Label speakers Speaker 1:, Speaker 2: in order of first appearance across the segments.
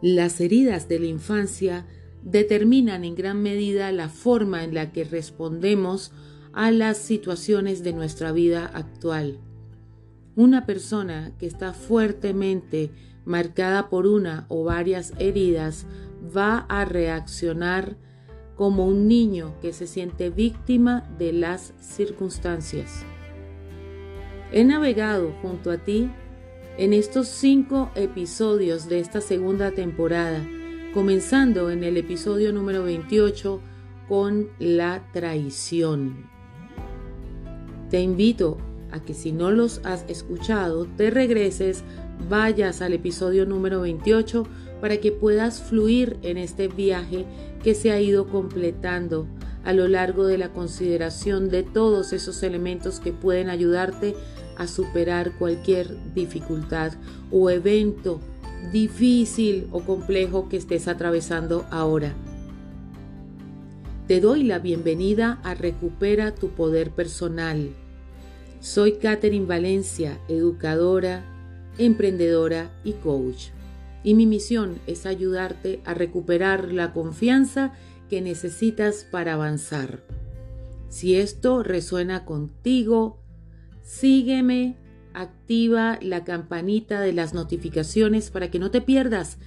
Speaker 1: Las heridas de la infancia determinan en gran medida la forma en la que respondemos a las situaciones de nuestra vida actual. Una persona que está fuertemente marcada por una o varias heridas va a reaccionar como un niño que se siente víctima de las circunstancias. He navegado junto a ti en estos cinco episodios de esta segunda temporada, comenzando en el episodio número 28 con la traición. Te invito a que si no los has escuchado, te regreses, vayas al episodio número 28 para que puedas fluir en este viaje que se ha ido completando a lo largo de la consideración de todos esos elementos que pueden ayudarte a superar cualquier dificultad o evento difícil o complejo que estés atravesando ahora. Te doy la bienvenida a Recupera tu Poder Personal. Soy Catherine Valencia, educadora, emprendedora y coach y mi misión es ayudarte a recuperar la confianza que necesitas para avanzar. Si esto resuena contigo, sígueme, activa la campanita de las notificaciones para que no te pierdas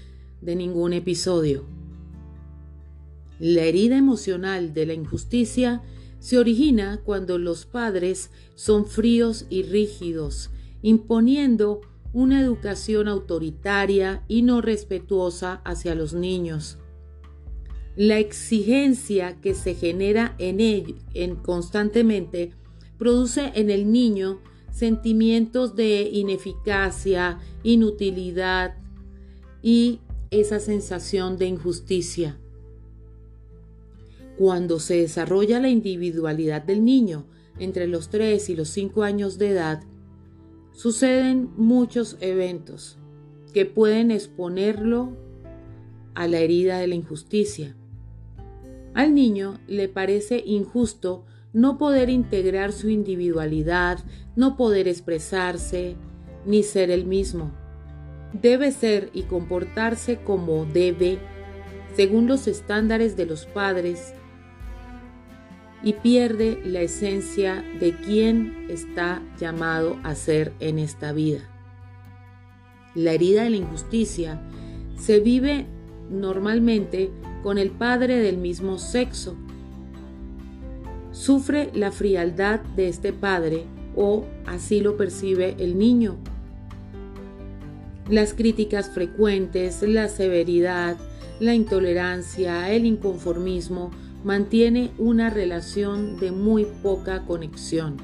Speaker 1: de ningún episodio. La herida emocional de la injusticia se origina cuando los padres son fríos y rígidos, imponiendo una educación autoritaria y no respetuosa hacia los niños. La exigencia que se genera en él en constantemente produce en el niño sentimientos de ineficacia, inutilidad y esa sensación de injusticia. Cuando se desarrolla la individualidad del niño entre los 3 y los 5 años de edad, Suceden muchos eventos que pueden exponerlo a la herida de la injusticia. Al niño le parece injusto no poder integrar su individualidad, no poder expresarse, ni ser el mismo. Debe ser y comportarse como debe, según los estándares de los padres, y pierde la esencia de quién está llamado a ser en esta vida. La herida de la injusticia se vive normalmente con el padre del mismo sexo. Sufre la frialdad de este padre o así lo percibe el niño. Las críticas frecuentes, la severidad, la intolerancia, el inconformismo mantiene una relación de muy poca conexión.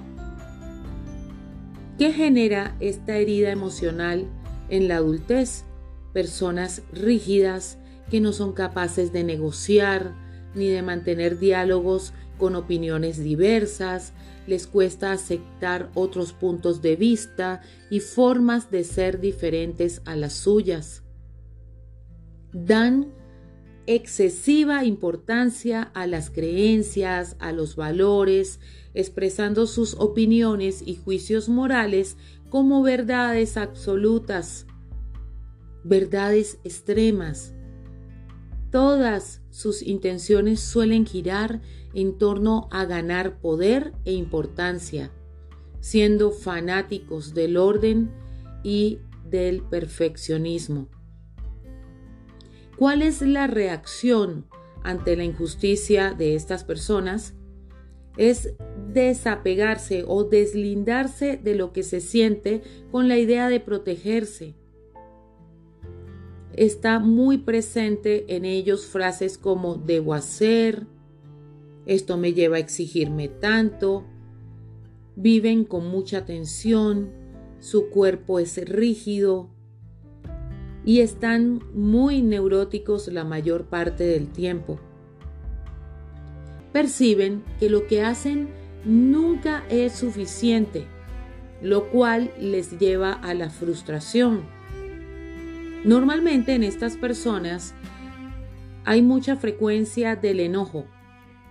Speaker 1: ¿Qué genera esta herida emocional en la adultez? Personas rígidas que no son capaces de negociar ni de mantener diálogos con opiniones diversas, les cuesta aceptar otros puntos de vista y formas de ser diferentes a las suyas. Dan excesiva importancia a las creencias, a los valores, expresando sus opiniones y juicios morales como verdades absolutas, verdades extremas. Todas sus intenciones suelen girar en torno a ganar poder e importancia, siendo fanáticos del orden y del perfeccionismo. ¿Cuál es la reacción ante la injusticia de estas personas? Es desapegarse o deslindarse de lo que se siente con la idea de protegerse. Está muy presente en ellos frases como debo hacer, esto me lleva a exigirme tanto, viven con mucha tensión, su cuerpo es rígido, y están muy neuróticos la mayor parte del tiempo. Perciben que lo que hacen nunca es suficiente, lo cual les lleva a la frustración. Normalmente en estas personas hay mucha frecuencia del enojo.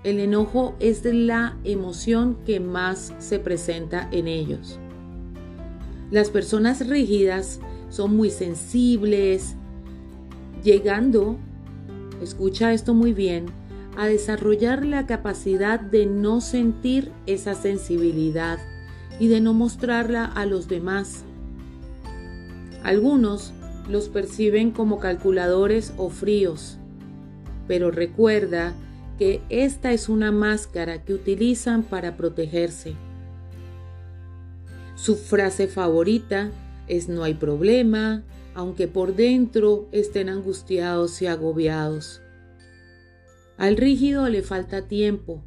Speaker 1: El enojo es la emoción que más se presenta en ellos. Las personas rígidas son muy sensibles, llegando, escucha esto muy bien, a desarrollar la capacidad de no sentir esa sensibilidad y de no mostrarla a los demás. Algunos los perciben como calculadores o fríos, pero recuerda que esta es una máscara que utilizan para protegerse. Su frase favorita es no hay problema, aunque por dentro estén angustiados y agobiados. Al rígido le falta tiempo,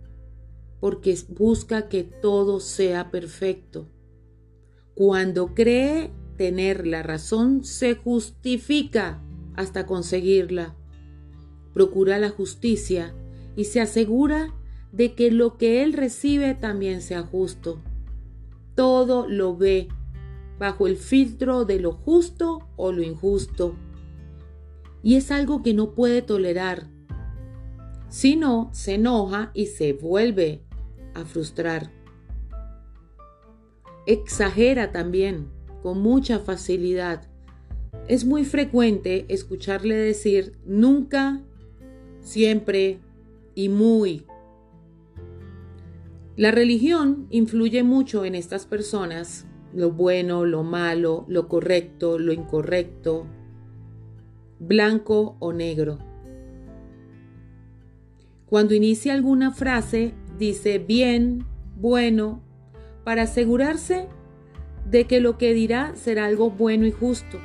Speaker 1: porque busca que todo sea perfecto. Cuando cree tener la razón, se justifica hasta conseguirla. Procura la justicia y se asegura de que lo que él recibe también sea justo. Todo lo ve bajo el filtro de lo justo o lo injusto. Y es algo que no puede tolerar. Si no, se enoja y se vuelve a frustrar. Exagera también, con mucha facilidad. Es muy frecuente escucharle decir nunca, siempre y muy. La religión influye mucho en estas personas, lo bueno, lo malo, lo correcto, lo incorrecto, blanco o negro. Cuando inicia alguna frase, dice bien, bueno, para asegurarse de que lo que dirá será algo bueno y justo.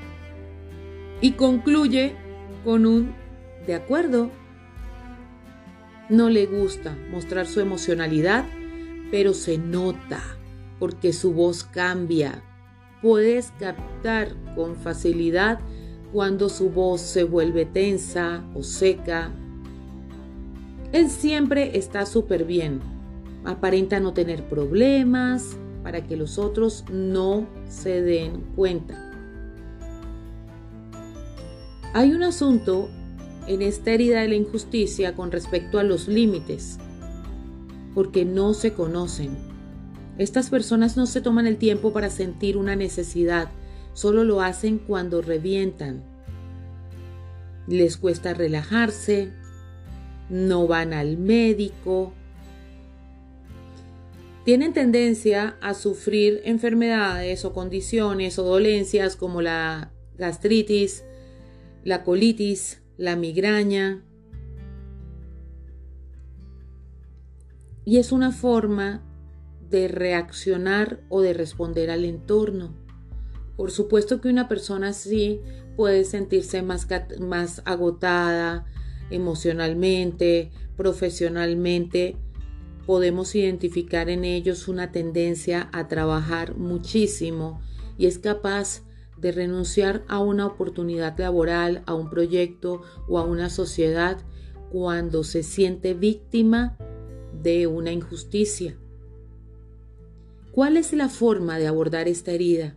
Speaker 1: Y concluye con un de acuerdo. No le gusta mostrar su emocionalidad, pero se nota porque su voz cambia. Puedes captar con facilidad cuando su voz se vuelve tensa o seca él siempre está súper bien. Aparenta no tener problemas para que los otros no se den cuenta. Hay un asunto en esta herida de la injusticia con respecto a los límites, porque no se conocen. Estas personas no se toman el tiempo para sentir una necesidad, solo lo hacen cuando revientan. Les cuesta relajarse, no van al médico, tienen tendencia a sufrir enfermedades o condiciones o dolencias como la gastritis, la colitis, la migraña. Y es una forma de reaccionar o de responder al entorno. Por supuesto que una persona así puede sentirse más, más agotada, emocionalmente, profesionalmente, podemos identificar en ellos una tendencia a trabajar muchísimo y es capaz de renunciar a una oportunidad laboral, a un proyecto o a una sociedad cuando se siente víctima de una injusticia. ¿Cuál es la forma de abordar esta herida?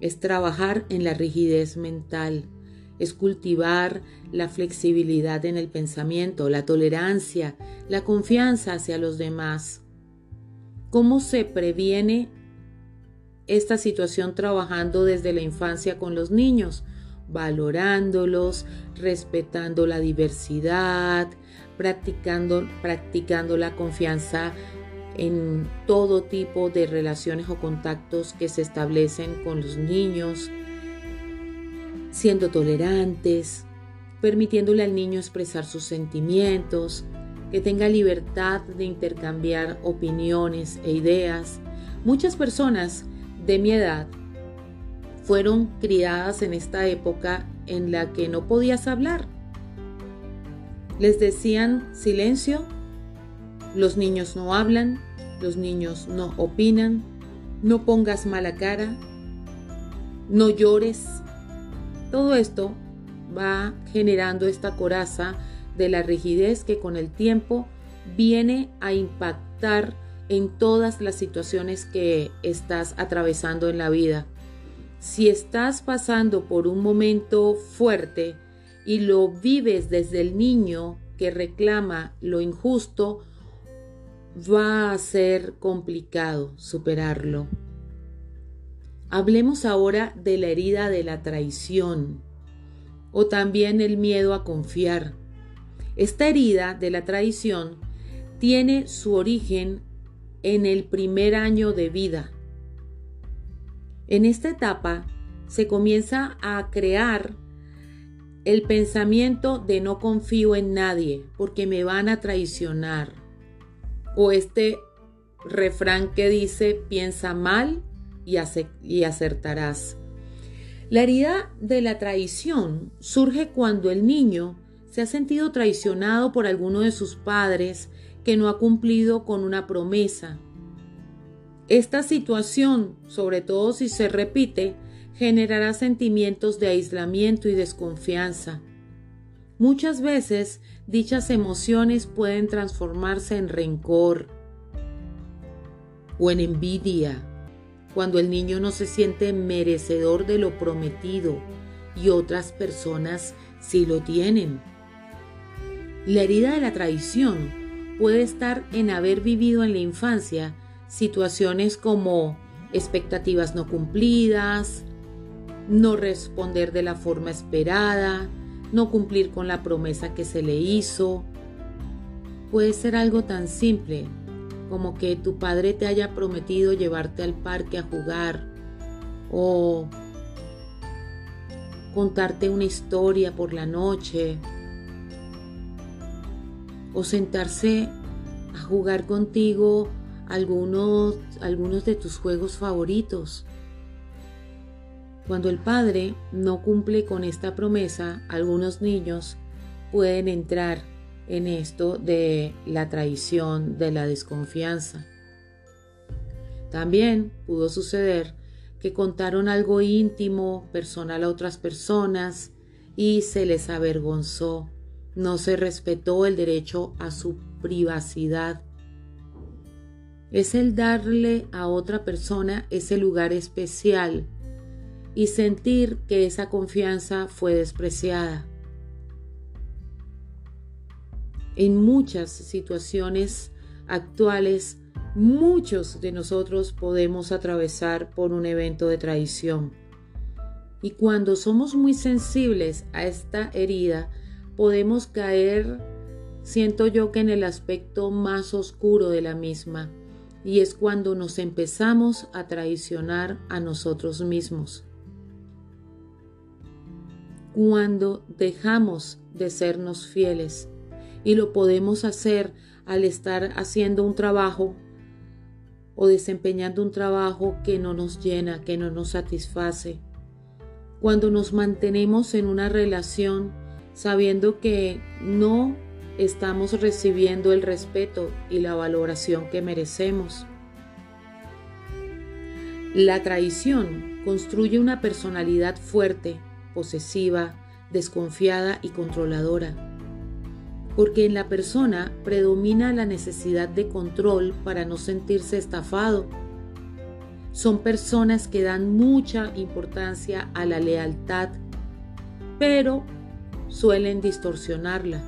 Speaker 1: Es trabajar en la rigidez mental, es cultivar la flexibilidad en el pensamiento, la tolerancia, la confianza hacia los demás. ¿Cómo se previene esta situación trabajando desde la infancia con los niños? valorándolos, respetando la diversidad, practicando, practicando la confianza en todo tipo de relaciones o contactos que se establecen con los niños, siendo tolerantes, permitiéndole al niño expresar sus sentimientos, que tenga libertad de intercambiar opiniones e ideas. Muchas personas de mi edad fueron criadas en esta época en la que no podías hablar. Les decían silencio, los niños no hablan, los niños no opinan, no pongas mala cara, no llores, todo esto va generando esta coraza de la rigidez que con el tiempo viene a impactar en todas las situaciones que estás atravesando en la vida. Si estás pasando por un momento fuerte y lo vives desde el niño que reclama lo injusto, va a ser complicado superarlo. Hablemos ahora de la herida de la traición. o también el miedo a confiar. Esta herida de la traición tiene su origen en el primer año de vida. En esta etapa se comienza a crear el pensamiento de no confío en nadie porque me van a traicionar. O este refrán que dice piensa mal y, acertarás. La herida de la traición surge cuando el niño se ha sentido traicionado por alguno de sus padres que no ha cumplido con una promesa. Esta situación, sobre todo si se repite, generará sentimientos de aislamiento y desconfianza. Muchas veces dichas emociones pueden transformarse en rencor o en envidia, cuando el niño no se siente merecedor de lo prometido y otras personas sí lo tienen. La herida de la traición puede estar en haber vivido en la infancia situaciones como expectativas no cumplidas, no responder de la forma esperada, no cumplir con la promesa que se le hizo. Puede ser algo tan simple como que tu padre te haya prometido llevarte al parque a jugar o contarte una historia por la noche o sentarse a jugar contigo algunos, algunos de tus juegos favoritos. Cuando el padre no cumple con esta promesa, algunos niños pueden entrar en esto de la traición, de la desconfianza. También pudo suceder que contaron algo íntimo, personal a otras personas y se les avergonzó. No se respetó el derecho a su privacidad. Es el darle a otra persona ese lugar especial y sentir que esa confianza fue despreciada. En muchas situaciones actuales, muchos de nosotros podemos atravesar por un evento de traición. Y cuando somos muy sensibles a esta herida, podemos caer, siento yo que en el aspecto más oscuro de la misma, y es cuando nos empezamos a traicionar a nosotros mismos cuando dejamos de sernos fieles y lo podemos hacer al estar haciendo un trabajo o desempeñando un trabajo que no nos llena, que no nos satisface. Cuando nos mantenemos en una relación sabiendo que no estamos recibiendo el respeto y la valoración que merecemos. La traición construye una personalidad fuerte posesiva, desconfiada y controladora. Porque en la persona predomina la necesidad de control para no sentirse estafado. Son personas que dan mucha importancia a la lealtad, pero suelen distorsionarla.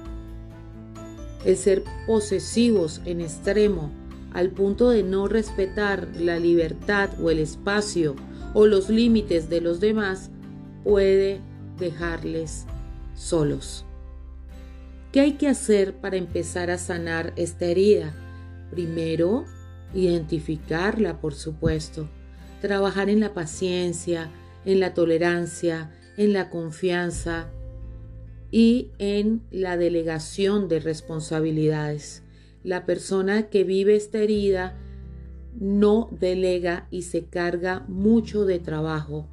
Speaker 1: El ser posesivos en extremo al punto de no respetar la libertad o el espacio o los límites de los demás puede dejarles solos. ¿Qué hay que hacer para empezar a sanar esta herida? Primero, identificarla, por supuesto. Trabajar en la paciencia, en la tolerancia, en la confianza y en la delegación de responsabilidades. La persona que vive esta herida no delega y se carga mucho de trabajo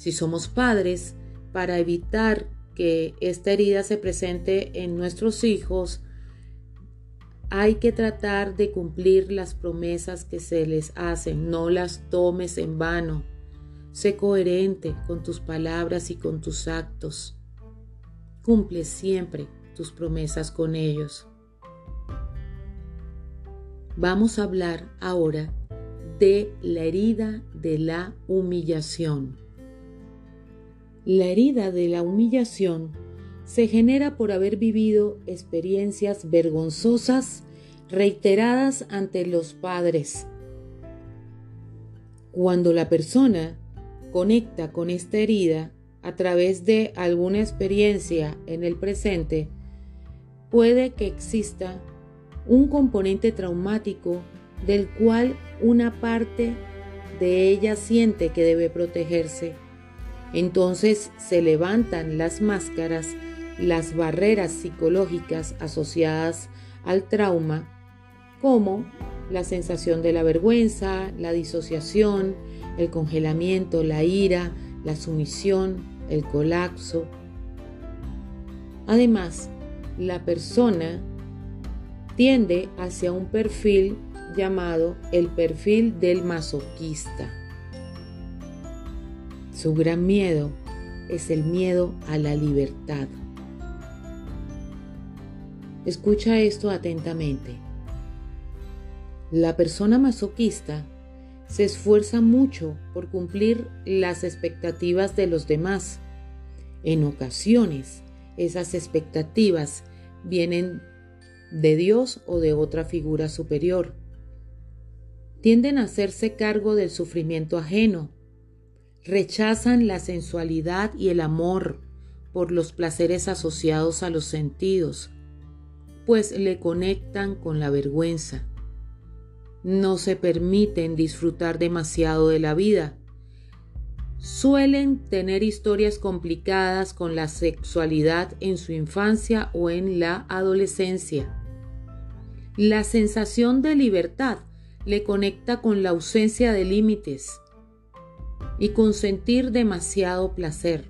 Speaker 1: si somos padres, para evitar que esta herida se presente en nuestros hijos, hay que tratar de cumplir las promesas que se les hacen, no las tomes en vano. Sé coherente con tus palabras y con tus actos. Cumple siempre tus promesas con ellos. Vamos a hablar ahora de la herida de la humillación. La herida de la humillación se genera por haber vivido experiencias vergonzosas reiteradas ante los padres. Cuando la persona conecta con esta herida, a través de alguna experiencia en el presente, puede que exista un componente traumático del cual una parte de ella siente que debe protegerse. Entonces se levantan las máscaras, las barreras psicológicas asociadas al trauma, como la sensación de la vergüenza, la disociación, el congelamiento, la ira, la sumisión, el colapso. Además, la persona tiende hacia un perfil llamado el perfil del masoquista. Su gran miedo es el miedo a la libertad. Escucha esto atentamente. La persona masoquista se esfuerza mucho por cumplir las expectativas de los demás. En ocasiones, esas expectativas vienen de Dios o de otra figura superior. Tienden a hacerse cargo del sufrimiento ajeno. Rechazan la sensualidad y el amor por los placeres asociados a los sentidos, pues le conectan con la vergüenza no se permiten disfrutar demasiado de la vida. Suelen tener historias complicadas con la sexualidad en su infancia o en la adolescencia. La sensación de libertad le conecta con la ausencia de límites y con sentir demasiado placer.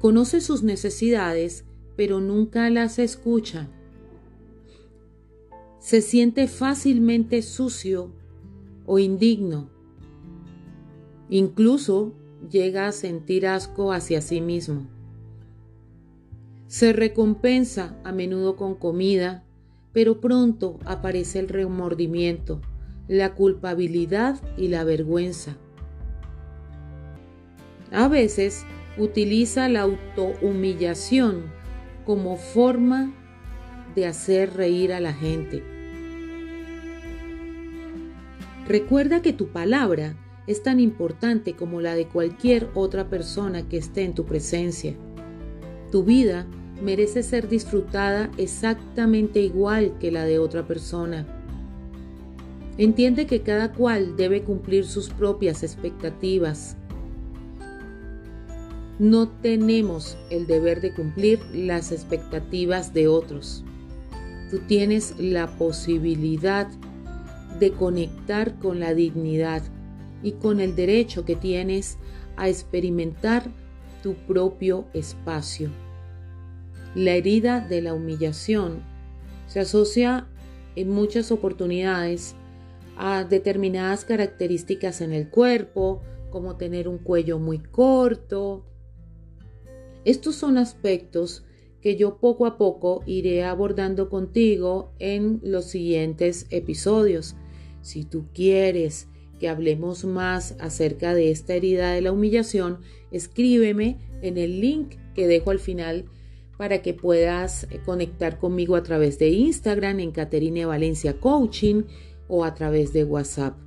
Speaker 1: Conoce sus necesidades, pero nunca las escucha se siente fácilmente sucio o indigno. Incluso llega a sentir asco hacia sí mismo. Se recompensa a menudo con comida, pero pronto aparece el remordimiento, la culpabilidad y la vergüenza. A veces utiliza la autohumillación como forma de hacer reír a la gente. Recuerda que tu palabra es tan importante como la de cualquier otra persona que esté en tu presencia. Tu vida merece ser disfrutada exactamente igual que la de otra persona. Entiende que cada cual debe cumplir sus propias expectativas. No tenemos el deber de cumplir las expectativas de otros. Tú tienes la posibilidad de conectar con la dignidad y con el derecho que tienes a experimentar tu propio espacio. La herida de la humillación se asocia en muchas oportunidades a determinadas características en el cuerpo, como tener un cuello muy corto. Estos son aspectos que yo poco a poco iré abordando contigo en los siguientes episodios. Si tú quieres que hablemos más acerca de esta herida de la humillación, escríbeme en el link que dejo al final para que puedas eh, conectar conmigo a través de Instagram en Caterine Valencia Coaching o a través de WhatsApp.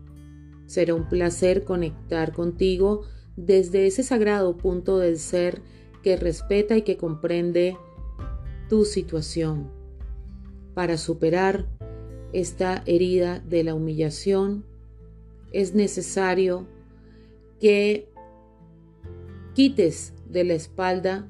Speaker 1: Será un placer conectar contigo desde ese sagrado punto del ser que respeta y que comprende tu situación para superar esta herida de la humillación, es necesario que quites de la espalda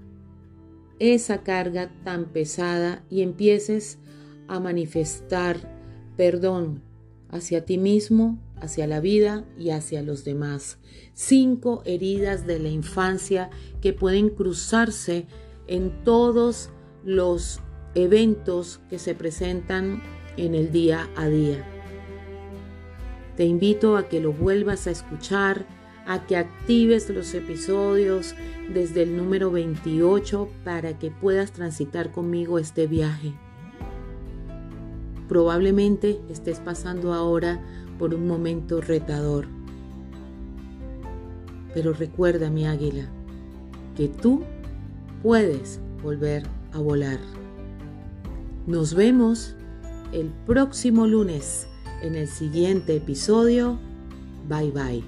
Speaker 1: esa carga tan pesada y empieces a manifestar perdón hacia ti mismo, hacia la vida y hacia los demás. Cinco heridas de la infancia que pueden cruzarse en todos los eventos que se presentan en el día a día. Te invito a que lo vuelvas a escuchar, a que actives los episodios desde el número 28 para que puedas transitar conmigo este viaje. Probablemente estés pasando ahora por un momento retador. Pero recuerda, mi águila, que tú puedes volver a volar. Nos vemos el próximo lunes en el siguiente episodio. Bye bye.